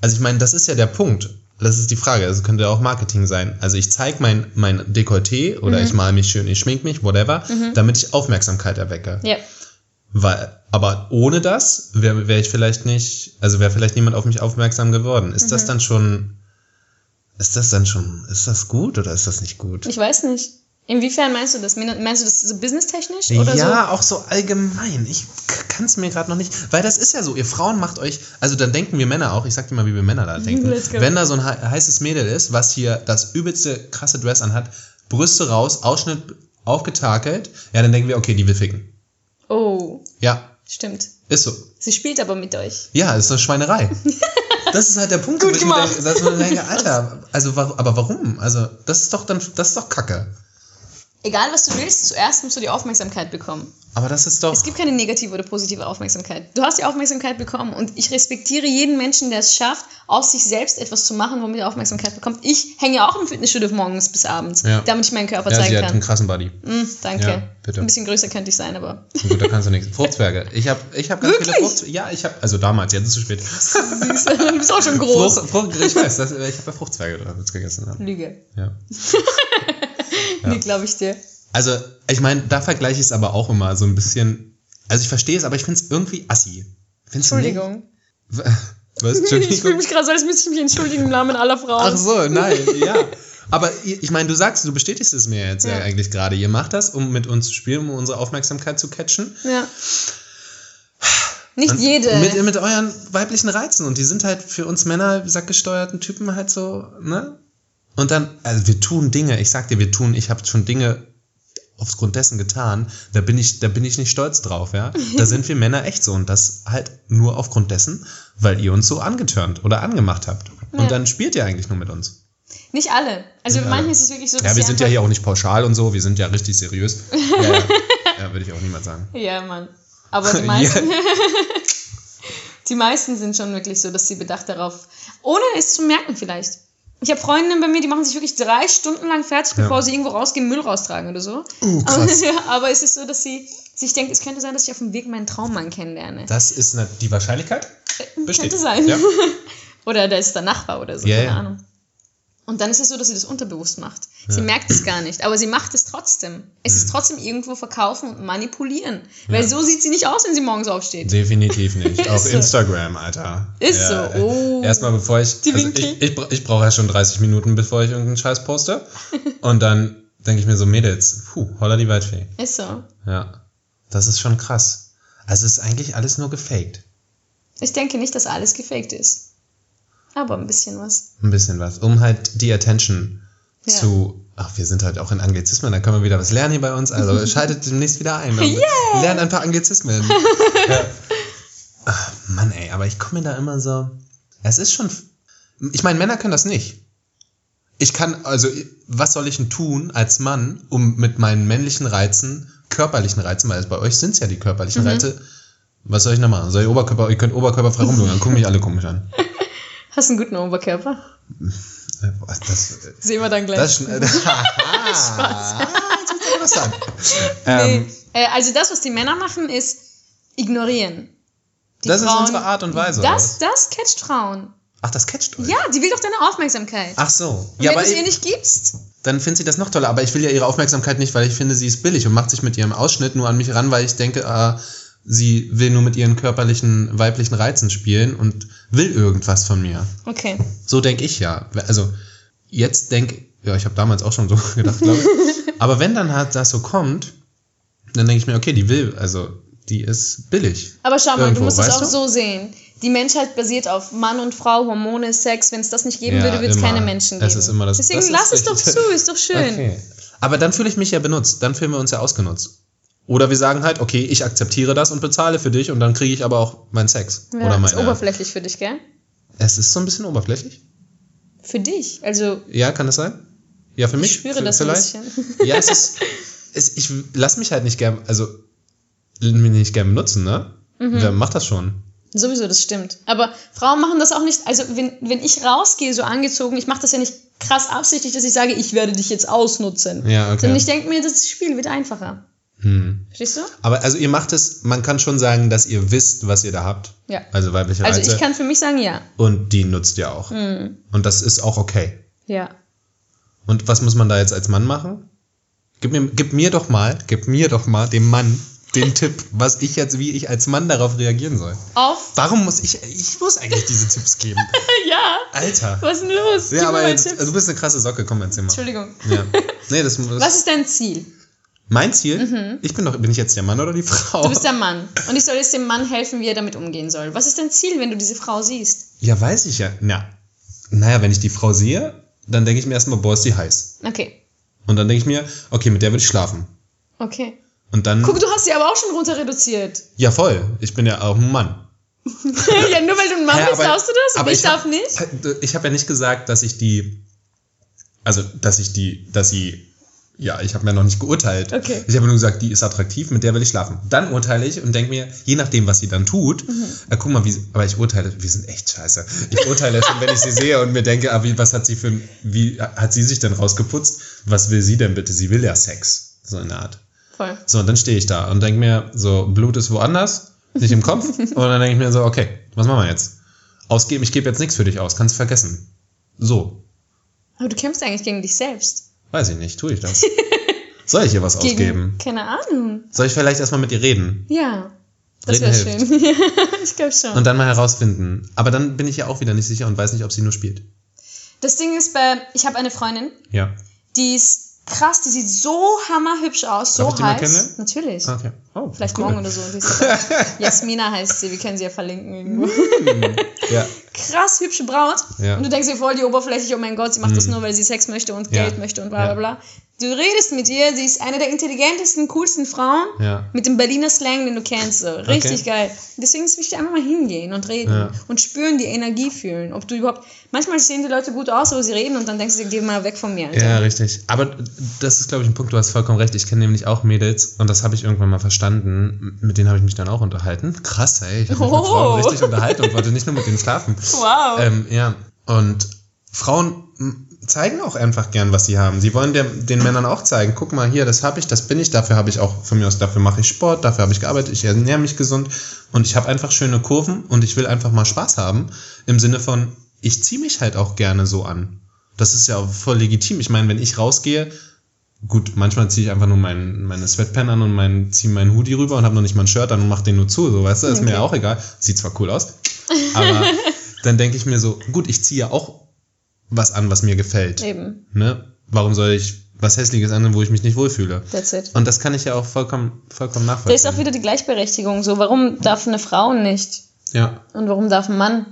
also ich meine, das ist ja der Punkt. Das ist die Frage. Das könnte auch Marketing sein. Also ich zeige mein, mein Dekolleté oder Mhm. ich mal mich schön, ich schmink mich, whatever, damit ich Aufmerksamkeit erwecke. Ja. Weil, aber ohne das wäre wär ich vielleicht nicht, also wäre vielleicht niemand auf mich aufmerksam geworden. Ist Mhm. das dann schon, ist das dann schon, ist das gut oder ist das nicht gut? Ich weiß nicht. Inwiefern meinst du das? Meinst du das so businesstechnisch? Oder ja, auch so allgemein. Ich kann es mir gerade noch nicht, weil das ist ja so, ihr Frauen macht euch, also dann denken wir Männer auch, ich sag dir mal, wie wir Männer da denken. Wenn da so ein hei- heißes Mädel ist, was hier das übelste krasse Dress anhat, Brüste raus, Ausschnitt aufgetakelt, ja, dann denken wir, okay, die will ficken. so? Oh, Ja, stimmt. ist so. Sie spielt aber mit euch. Ja, ist eine Schweinerei. Das ist halt der Punkt, wo Gut ich mir gemacht. denke, dass man denke, Alter, also aber warum? Also, das ist doch dann, das ist doch Kacke. Egal was du willst, zuerst musst du die Aufmerksamkeit bekommen. Aber das ist doch. Es gibt keine negative oder positive Aufmerksamkeit. Du hast die Aufmerksamkeit bekommen und ich respektiere jeden Menschen, der es schafft, aus sich selbst etwas zu machen, womit er Aufmerksamkeit bekommt. Ich hänge ja auch im Fitnessstudio morgens bis abends, Ja. damit ich meinen Körper ja, zeigen sie hat kann. einen krassen Body. Mm, danke. Ja, bitte. Ein bisschen größer könnte ich sein, aber Gut, da kannst du nichts. Fruchtzwerge. Ich habe ich hab ganz viele Wirklich? Fruchtzwerge. Ja, ich habe, also damals, jetzt ist es zu spät. süß. du bist auch schon groß. Frucht, Frucht, ich weiß, das, ich habe ja Fruchtzwerge damals gegessen. Lüge. Ja. Nee, glaube ich dir. Also, ich meine, da vergleiche ich es aber auch immer so ein bisschen. Also, ich verstehe es, aber ich finde es irgendwie assi. Findest? Entschuldigung. Was? Ich fühle Entschuldigung? mich gerade so, als müsste ich mich entschuldigen im Namen aller Frauen. Ach so, nein, ja. Aber ich meine, du sagst, du bestätigst es mir jetzt ja. Ja. eigentlich gerade. Ihr macht das, um mit uns zu spielen, um unsere Aufmerksamkeit zu catchen. Ja. Nicht Und jede. Mit, mit euren weiblichen Reizen. Und die sind halt für uns Männer, sackgesteuerten Typen halt so, ne? Und dann, also wir tun Dinge, ich sag dir, wir tun, ich habe schon Dinge aufgrund dessen getan, da bin ich, da bin ich nicht stolz drauf, ja. Da sind wir Männer echt so und das halt nur aufgrund dessen, weil ihr uns so angetörnt oder angemacht habt. Und Ja. dann spielt ihr eigentlich nur mit uns. Nicht alle. Also Nicht manchen alle. ist es wirklich so, dass Ja, wir sind ja hier auch nicht pauschal und so, wir sind ja richtig seriös. Ja, ja. ja würde ich auch niemand sagen. Ja, Mann. Aber die meisten, die meisten sind schon wirklich so, dass sie bedacht darauf, ohne es zu merken vielleicht. Ich habe Freundinnen bei mir, die machen sich wirklich drei Stunden lang fertig, bevor sie irgendwo rausgehen, Müll raustragen oder so. Oh, krass. Aber, ja, aber es ist so, dass sie sich denkt, es könnte sein, dass ich auf dem Weg meinen Traummann kennenlerne. Das ist eine, die Wahrscheinlichkeit? Besteht. Könnte sein. Ja. Oder da ist der Nachbar oder so, Ja, keine ja. Ahnung. Und dann ist es so, dass sie das unterbewusst macht. Sie merkt es gar nicht, aber sie macht es trotzdem. Es ist trotzdem irgendwo verkaufen und manipulieren. Weil Ja. so sieht sie nicht aus, wenn sie morgens aufsteht. Definitiv nicht. Auf so. Instagram, Alter. Ist so. äh, Oh. Erstmal bevor ich. Die Also ich ich, ich brauche ja schon 30 Minuten, bevor ich irgendeinen Scheiß poste. Und dann denke ich mir so, Mädels, puh, holla die Waldfee. Ist so. Ja. Das ist schon krass. Also es ist eigentlich alles nur gefaked. Ich denke nicht, dass alles gefaked ist. Aber ein bisschen was. Ein bisschen was. Um halt die Attention Ja. zu. Ach, wir sind halt auch in Anglizismen, da können wir wieder was lernen hier bei uns. Also schaltet demnächst wieder ein. Yeah. Lernt ein paar Anglizismen. ja. Ach, Mann, ey, aber ich komme mir da immer so. Es ist schon. Ich meine, Männer können das nicht. Ich kann, also, was soll ich denn tun als Mann, um mit meinen männlichen Reizen, körperlichen Reizen, weil es bei euch sind es ja die körperlichen Mhm. Reize, was soll ich noch machen? Soll ich Oberkörper, ihr könnt oberkörperfrei rumlungern, dann gucken mich alle komisch an. Hast einen guten Oberkörper? Äh, boah, Das, Sehen wir dann gleich. das schon, Spaß. Das interessant. Ähm, nee. äh, also das, was die Männer machen, ist ignorieren. Die Das ist unsere Art und Weise, Das, das catcht Frauen. Ach, das catcht euch. Ja, die will doch deine Aufmerksamkeit. Ach so. Und Ja, wenn du es ihr ich, nicht gibst, dann findet sie das noch toller. Aber ich will ja ihre Aufmerksamkeit nicht, weil ich finde, sie ist billig und macht sich mit ihrem Ausschnitt nur an mich ran, weil ich denke, ah, sie will nur mit ihren körperlichen, weiblichen Reizen spielen und will irgendwas von mir. okay. So denke ich ja. Also jetzt denke ja, ich habe damals auch schon so gedacht, glaube ich. Aber wenn dann halt das so kommt, dann denke ich mir, okay, die will, also die ist billig. Aber schau mal, Irgendwo, du musst es auch du? so sehen. Die Menschheit basiert auf Mann und Frau, Hormone, Sex. Wenn es das nicht geben würde, würde es keine Menschen geben. Es ist immer das. Deswegen das lass es doch zu, ist doch schön. Okay. Aber dann fühle ich mich ja benutzt. Dann fühlen wir uns ja ausgenutzt. Oder wir sagen halt, okay, ich akzeptiere das und bezahle für dich und dann kriege ich aber auch meinen Sex. Ja, Oder ist meine. oberflächlich für dich, gell? Es ist so ein bisschen oberflächlich. Für dich. Also, Ja, kann das sein? Ja, für mich. ich spüre v- das vielleicht. ein bisschen. Ja, es ist. Es, ich lass mich halt nicht gern, also mich nicht gern benutzen, ne? Mhm. Wer macht das schon? Sowieso, das stimmt. Aber Frauen machen das auch nicht. Also, wenn, wenn ich rausgehe, so angezogen, ich mache das ja nicht krass absichtlich, dass ich sage, ich werde dich jetzt ausnutzen. Ja, okay. Sondern ich denke mir, das Spiel wird einfacher. Hm. Verstehst du? Aber also ihr macht es, man kann schon sagen, dass ihr wisst, was ihr da habt. Ja. Also weibliche Also, Reize. ich kann für mich sagen, ja. und die nutzt ihr auch. Mhm. Und das ist auch okay. Ja. Und was muss man da jetzt als Mann machen? Gib mir, gib mir doch mal, gib mir doch mal, dem Mann, den Tipp, was ich jetzt, wie ich als Mann darauf reagieren soll. Auf. Warum muss ich, ich muss eigentlich diese Tipps geben. Ja. Alter. Was ist denn los? Gib Ja, mir aber jetzt, also du bist eine krasse Socke, komm, erzähl mal. Entschuldigung. Ja. Nee, das, das Was ist dein Ziel? Mein Ziel. Ich bin doch, bin ich jetzt der Mann oder die Frau? Mhm. Du bist der Mann. Und ich soll jetzt dem Mann helfen, wie er damit umgehen soll. Was ist dein Ziel, wenn du diese Frau siehst? ja, weiß ich ja. Na, naja, wenn ich die Frau sehe, dann denke ich mir erstmal, boah, ist die heiß. Okay. Und dann denke ich mir, okay, mit der will ich schlafen. Okay. Und dann, Guck, du hast sie aber auch schon runter reduziert. ja voll, ich bin ja auch ein Mann. ja, nur weil du ein Mann Ja, bist, aber- darfst du das? aber Und ich, ich darf hab- nicht? Ich habe ja nicht gesagt, dass ich die, also dass ich die, dass sie, ja, ich habe mir noch nicht geurteilt. Okay. Ich habe nur gesagt, die ist attraktiv, mit der will ich schlafen. Dann urteile ich und denke mir, je nachdem, was sie dann tut, Mhm. äh, guck mal, wie, aber ich urteile, wir sind echt scheiße. Ich urteile schon, wenn ich sie sehe und mir denke, ah, wie, was hat sie für, ein- wie hat sie sich denn rausgeputzt? Was will sie denn bitte? Sie will ja Sex, so in der Art. Voll. So, und dann stehe ich da und denke mir, so, Blut ist woanders, nicht im Kopf. und dann denke ich mir so, okay, was machen wir jetzt? Ausgeben, ich gebe jetzt nichts für dich aus, kannst vergessen. So, Aber du kämpfst eigentlich gegen dich selbst. Weiß ich nicht, tue ich das. Soll ich ihr was Gegen, ausgeben? keine Ahnung. Soll ich vielleicht erstmal mit ihr reden Ja. Das wäre schön. Ich glaube schon. und dann mal herausfinden? Aber dann bin ich ja auch wieder nicht sicher und weiß nicht, ob sie nur spielt. Das Ding ist bei, ich habe eine Freundin, Ja. die ist krass, die sieht so hammerhübsch aus, so Darf ich die mal heiß. kennenlernen? Natürlich. Okay. Oh, Vielleicht cool. morgen oder so. Die ist Jasmina heißt sie, wir können sie ja verlinken irgendwo. Ja. Krass hübsche Braut. Ja. Und du denkst dir voll die oberflächlich, oh mein Gott, sie macht das Mhm. nur, weil sie Sex möchte und Ja. Geld möchte und bla bla bla. Du redest mit ihr, sie ist eine der intelligentesten, coolsten Frauen. Ja. Mit dem Berliner Slang, den du kennst. So. Richtig Okay. geil. Deswegen ist es wichtig, einfach mal hingehen und reden. Und spüren, die Energie fühlen. Ob du überhaupt. Manchmal sehen die Leute gut aus, aber sie reden und dann denkst du geh mal weg von mir. Alter. Ja, richtig. Aber das ist, glaube ich, ein Punkt, du hast vollkommen recht. Ich kenne nämlich auch Mädels und das habe ich irgendwann mal verstanden. Mit denen habe ich mich dann auch unterhalten. Krass, ey. Ich habe mich mit Oh. Frauen richtig unterhalten und wollte nicht nur mit denen schlafen. Wow. Ähm, ja, und Frauen zeigen auch einfach gern, was sie haben. Sie wollen der, den Männern auch zeigen, guck mal hier, das habe ich, das bin ich, dafür habe ich auch von mir aus, dafür mache ich Sport, dafür habe ich gearbeitet, ich ernähre mich gesund und ich habe einfach schöne Kurven und ich will einfach mal Spaß haben. Im Sinne von, ich ziehe mich halt auch gerne so an. Das ist ja voll legitim. Ich meine, wenn ich rausgehe, gut, manchmal ziehe ich einfach nur mein, meine Sweatpants an und mein, ziehe meinen Hoodie rüber und habe noch nicht mal ein Shirt an und mache den nur zu, so weißt du, ist mir Okay. auch egal. Sieht zwar cool aus, aber dann denke ich mir so, gut, ich ziehe ja auch was an, was mir gefällt. Eben. Ne? Warum soll ich was Hässliches annehmen, wo ich mich nicht wohlfühle? That's it. Und das kann ich ja auch vollkommen, vollkommen Da nachvollziehen. ist auch wieder die Gleichberechtigung. So, warum darf eine Frau nicht? ja, Und warum darf ein Mann?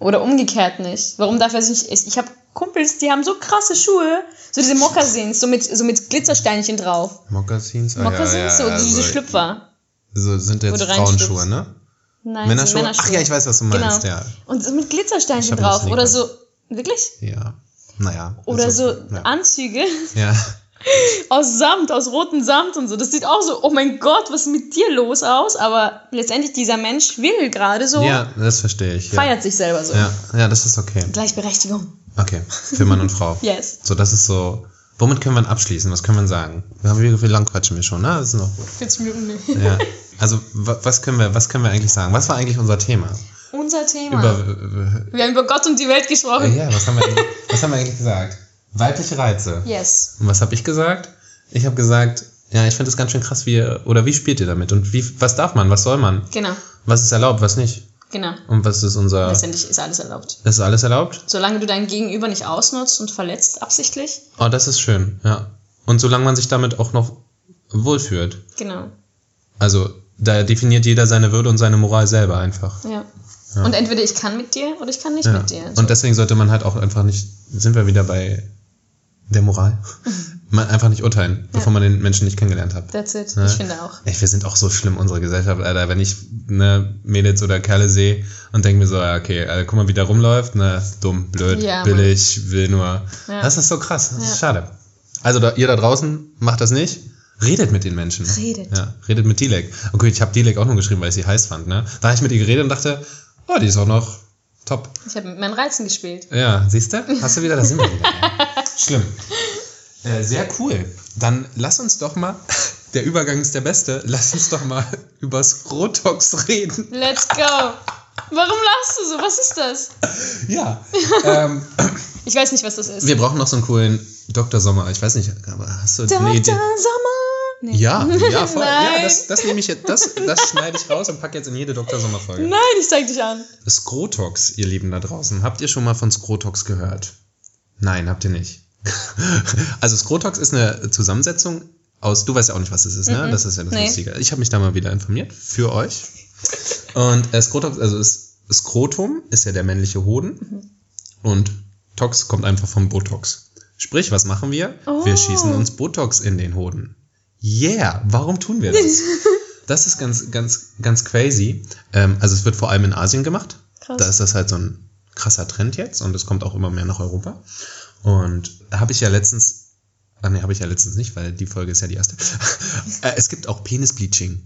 Oder umgekehrt nicht? Warum darf er sich. Ich, ich habe Kumpels, die haben so krasse Schuhe, so diese Mokassins, so mit, so mit Glitzersteinchen drauf. Mokassins, ah, Mokassins, ja, ja, so diese also, Schlüpfer. So sind jetzt Frauenschuhe, ne? Nein, Männerschuhe? so Ach ja, ich weiß, was du meinst, genau. ja. Und so mit Glitzersteinchen drauf. Oder so. Wirklich? Ja. Naja. Oder also, so Ja. Anzüge ja. aus Samt, aus rotem Samt und so. Das sieht auch so, oh mein Gott, was ist mit dir los aus? Aber letztendlich, dieser Mensch will gerade so, ja, das verstehe ich. Ja. feiert sich selber so. Ja, ja, das ist okay. Gleichberechtigung. Okay, für Mann und Frau. Yes. So, das ist so. Womit können wir abschließen? Was können wir sagen? Ja, Wie, wie lang quatschen wir schon, ne? Das ist noch gut. 40 Minuten. nicht. Ja. Also, wa- was können, wir, was können wir eigentlich sagen? Was war eigentlich unser Thema? Unser Thema. Über, wir haben über Gott und die Welt äh, gesprochen. ja, was haben, wir eigentlich, was haben wir eigentlich gesagt? Weibliche Reize. Yes. Und was habe ich gesagt? Ich habe gesagt, ja, ich finde es ganz schön krass, wie ihr, oder wie spielt ihr damit? Und wie, was darf man? Was soll man? Genau. Was ist erlaubt, was nicht? Genau. Und was ist unser. Letztendlich ist alles erlaubt. Ist alles erlaubt? Solange du dein Gegenüber nicht ausnutzt und verletzt absichtlich. Oh, das ist schön, ja. Und solange man sich damit auch noch wohlfühlt. Genau. Also, da definiert jeder seine Würde und seine Moral selber einfach. Ja. Und entweder ich kann mit dir oder ich kann nicht Ja. mit dir. So. Und deswegen sollte man halt auch einfach nicht, sind wir wieder bei der Moral, man einfach nicht urteilen, bevor man den Menschen nicht kennengelernt hat. That's it. Ja. Ich finde auch. Ey, wir sind auch so schlimm, unsere Gesellschaft, Alter. Wenn ich ne Mädels oder Kerle sehe und denke mir so, ja, okay, Alter, guck mal, wie der rumläuft, ne, dumm, blöd, Ja, Mann. billig, will nur. Ja. Das ist so krass, das Ja. ist schade. Also da, ihr da draußen macht das nicht. Redet mit den Menschen. Redet. Ja, redet mit Dilek. Okay, ich habe Dilek auch nur geschrieben, weil ich sie heiß fand, ne? Da habe ich mit ihr geredet und dachte, oh, die ist auch noch top. Ich habe mit meinen Reizen gespielt. Ja, siehst du? Hast du wieder, da sind wir wieder. Schlimm. Äh, sehr cool. Dann lass uns doch mal, der Übergang ist der beste, lass uns doch mal über Skrotox reden. Let's go. Warum lachst du so? Was ist das? Ja. ähm, Ich weiß nicht, was das ist. wir brauchen noch so einen coolen Dr. Sommer. Ich weiß nicht, aber hast du Dr. eine Idee? Sommer. Nee. Ja, ja, voll. Ja, Nein. das, das nehme ich jetzt, das, das schneide ich raus und packe jetzt in jede Dr. Sommer-Folge. Nein, ich zeig dich an. Skrotox, ihr Lieben da draußen. Habt ihr schon mal von Skrotox gehört? Nein, habt ihr nicht. also Skrotox ist eine Zusammensetzung aus, du weißt ja auch nicht, was das ist, ne? Mhm. Das ist ja das Nee. Lustige. Ich habe mich da mal wieder informiert für euch. Und äh, Skrotox, also ist, Skrotum ist ja der männliche Hoden Mhm. und Tox kommt einfach vom Botox. Sprich, was machen wir? Oh. Wir schießen uns Botox in den Hoden. Yeah, warum tun wir das? Das ist ganz, ganz, ganz crazy. Ähm, also es wird vor allem in Asien gemacht. Krass. Da ist das halt so ein krasser Trend jetzt und es kommt auch immer mehr nach Europa. Und habe ich ja letztens, ah nee, habe ich ja letztens nicht, weil die Folge ist ja die erste. Äh, es gibt auch Penisbleaching.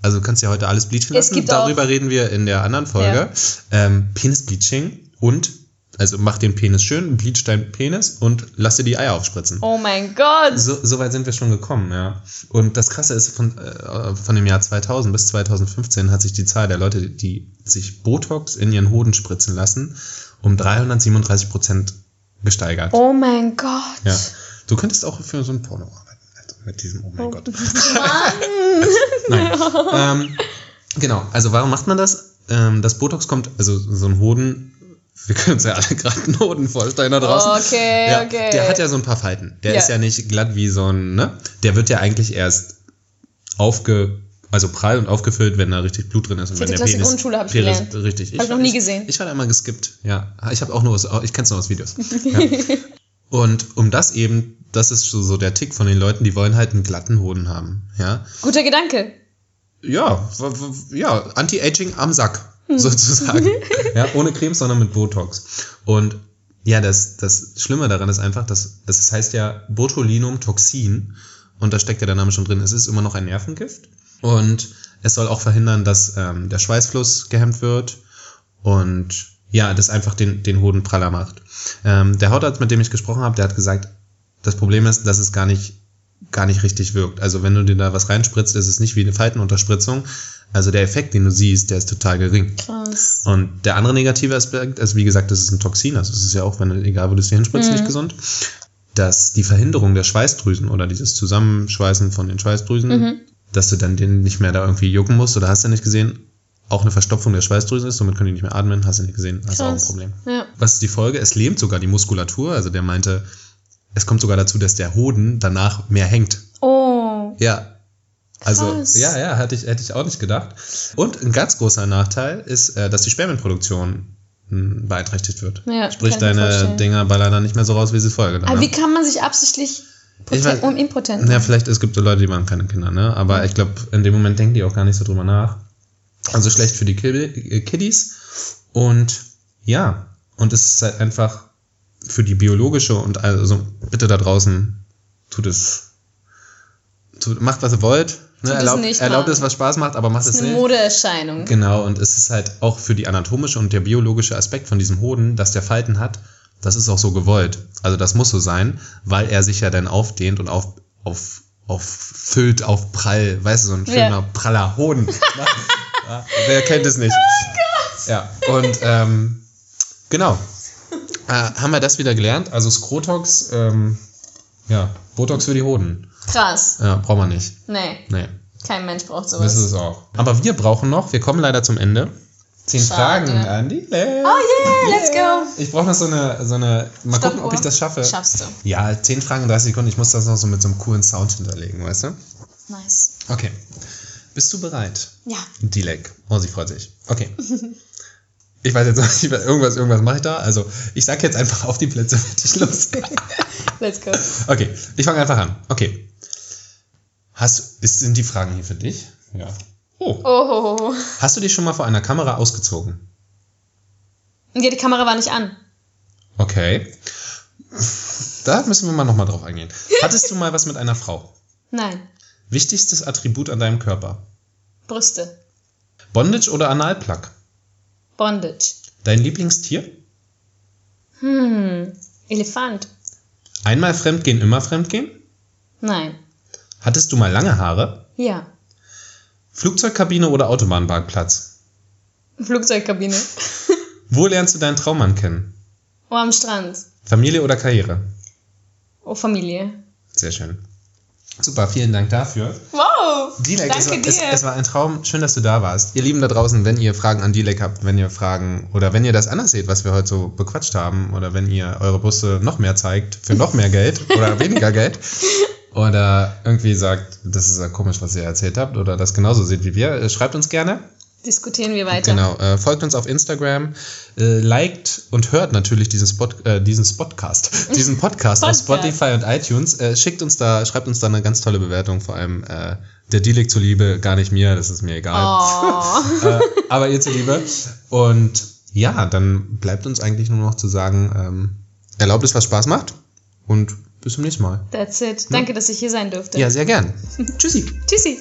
Also du kannst ja heute alles bleachen lassen. Darüber reden wir in der anderen Folge. Ähm, Penisbleaching und, also mach den Penis schön, bleach deinen Penis und lass dir die Eier aufspritzen. Oh mein Gott. So, so weit sind wir schon gekommen, ja. Und das Krasse ist, von, äh, von dem Jahr 2000 bis 2015 hat sich die Zahl der Leute, die sich Botox in ihren Hoden spritzen lassen, um 337 Prozent gesteigert. Oh mein Gott. Ja. Du könntest auch für so ein Porno arbeiten. Alter, Mit diesem, oh mein Gott. Mann. Nein. ähm, genau, also warum macht man das? Ähm, das Botox kommt, also so ein Hoden wir können uns ja alle gerade einen Hoden vorstellen da draußen. Okay, ja, okay. Der hat ja so ein paar Falten. Der Ja. ist ja nicht glatt wie so ein, ne? Der wird ja eigentlich erst aufge, also prall und aufgefüllt, wenn da richtig Blut drin ist. Und Vierte wenn der Klasse Penis, Grundschule hab ich Penis gelernt. Richtig. Hab ich noch nie gesehen. Ich war da immer geskippt, ja. Ich habe auch nur aus, ich kenn's nur aus Videos. Ja. Und um das eben, das ist so so der Tick von den Leuten, die wollen halt einen glatten Hoden haben, ja. Guter Gedanke. Ja, ja, Anti-Aging am Sack, Hm. sozusagen. ja, ohne Creme, sondern mit Botox. Und ja, das, das Schlimme daran ist einfach, dass es heißt ja Botulinumtoxin und da steckt ja der Name schon drin. Es ist immer noch ein Nervengift und es soll auch verhindern, dass ähm, der Schweißfluss gehemmt wird und ja, das einfach den, den Hoden praller macht. Ähm, der Hautarzt, mit dem ich gesprochen habe, der hat gesagt, das Problem ist, dass es gar nicht, gar nicht richtig wirkt. Also wenn du dir da was reinspritzt, ist es nicht wie eine Faltenunterspritzung. Also der Effekt, den du siehst, der ist total gering. Krass. Und der andere negative Aspekt ist, wie gesagt, das ist ein Toxin. Also es ist ja auch, wenn du, egal wo du es dir hinspritzt, nicht gesund. Dass die Verhinderung der Schweißdrüsen oder dieses Zusammenschweißen von den Schweißdrüsen, dass du dann den nicht mehr da irgendwie jucken musst oder hast du nicht gesehen, auch eine Verstopfung der Schweißdrüsen ist, somit können die nicht mehr atmen, hast du nicht gesehen, hast du auch ein. Problem. Ja. Was ist die Folge? Es lähmt sogar die Muskulatur. Also der meinte, es kommt sogar dazu, dass der Hoden danach mehr hängt. Oh. Ja. Also, Krass. ja, ja, hätte ich, hätte ich auch nicht gedacht. Und ein ganz großer Nachteil ist, äh, dass die Spermienproduktion mh, beeinträchtigt wird. Ja, Sprich, deine. Dinger ballern dann nicht mehr so raus, wie sie vorher getan Aber wie haben. kann man sich absichtlich Ich poten- weiß- um impotent Ja, vielleicht, es gibt so Leute, die machen keine Kinder, ne? Aber ich glaube, in dem Moment denken die auch gar nicht so drüber nach. Also schlecht für die äh, Kiddies. Und ja, und es ist halt einfach für die biologische und also bitte da draußen tut es, tut, macht was ihr wollt. Ne? Tut es Erlaubt, nicht erlaubt es, was Spaß macht, aber macht Das es ist eine nicht. Modeerscheinung. Genau, und es ist halt auch für die anatomische und der biologische Aspekt von diesem Hoden, dass der Falten hat, das ist auch so gewollt. Also das muss so sein, weil er sich ja dann aufdehnt und auf, auf, auffüllt auf Prall, weißt du, so ein Ja. schöner praller Hoden. ja, wer kennt es nicht? Ja, und ähm, genau. Äh, haben wir das wieder gelernt? Also Skrotox, ähm, ja, Botox für die Hoden. Krass. Ja, braucht man nicht. Nee, Nee. kein Mensch braucht Das sowas. ist es auch. Aber wir brauchen noch, wir kommen leider zum Ende. Zehn Schade. Fragen an die Oh yeah, let's go. Ich brauche noch so eine, so eine, mal gucken, ob Stoppuhr. ich das schaffe. Schaffst du. Ja, 10 Fragen, 30 Sekunden, ich muss das noch so mit so einem coolen Sound hinterlegen, weißt du? Nice. Okay. Bist du bereit? Ja. Dilek. Oh, sie freut sich. Okay. Ich weiß jetzt noch nicht, irgendwas, irgendwas mache ich da. Also, ich sag jetzt einfach auf die Plätze, fertig, los. Let's go. Okay, ich fange einfach an. Okay. Hast, ist, sind die Fragen hier für dich? Ja. Oh. Oh. Hast du dich schon mal vor einer Kamera ausgezogen? Ja, die Kamera war nicht an. Okay. Da müssen wir mal nochmal drauf eingehen. Hattest du mal was mit einer Frau? Nein. Wichtigstes Attribut an deinem Körper? Brüste. Bondage oder Analplug? Bondage. Dein Lieblingstier? Hm. Elefant. Einmal fremdgehen, immer fremdgehen? Nein. Hattest du mal lange Haare? Ja. Flugzeugkabine oder Autobahnparkplatz? Flugzeugkabine. Wo lernst du deinen Traummann kennen? Oh, am Strand. Familie oder Karriere? Oh, Familie. Sehr schön. Super, vielen Dank dafür. Wow. Dilek, Danke es, war, dir. es, es war ein Traum. Schön, dass du da warst. Ihr Lieben da draußen, wenn ihr Fragen an Dilek habt, wenn ihr Fragen oder wenn ihr das anders seht, was wir heute so bequatscht haben, oder wenn ihr eure Busse noch mehr zeigt für noch mehr Geld oder weniger Geld, oder irgendwie sagt, das ist ja komisch, was ihr erzählt habt, oder das genauso seht wie wir, äh, schreibt uns gerne. Diskutieren wir weiter. Genau, äh, folgt uns auf Instagram, äh, liked und hört natürlich diesen, Spot, äh, diesen Spotcast, diesen Podcast auf Podcast. Spotify und iTunes. Äh, schickt uns da, schreibt uns da eine ganz tolle Bewertung, vor allem äh, der Dilek zuliebe, gar nicht mir, das ist mir egal. Oh. Äh, aber ihr zuliebe. Und ja, dann bleibt uns eigentlich nur noch zu sagen, ähm, erlaubt es, was Spaß macht und bis zum nächsten Mal. That's it. Danke, dass ich hier sein durfte. Ja, sehr gern. Tschüssi. Tschüssi.